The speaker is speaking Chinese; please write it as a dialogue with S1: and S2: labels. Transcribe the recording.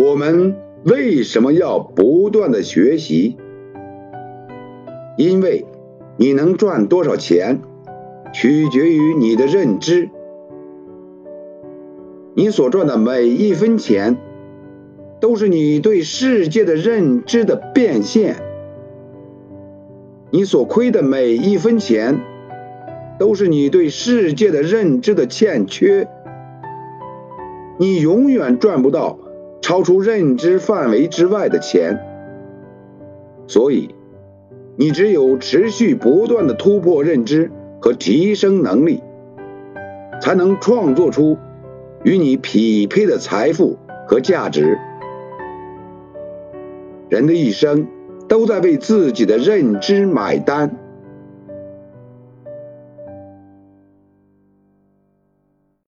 S1: 我们为什么要不断的学习？因为你能赚多少钱，取决于你的认知。你所赚的每一分钱，都是你对世界的认知的变现；你所亏的每一分钱，都是你对世界的认知的欠缺。你永远赚不到。超出认知范围之外的钱，所以你只有持续不断的突破认知和提升能力，才能创作出与你匹配的财富和价值。人的一生都在为自己的认知买单。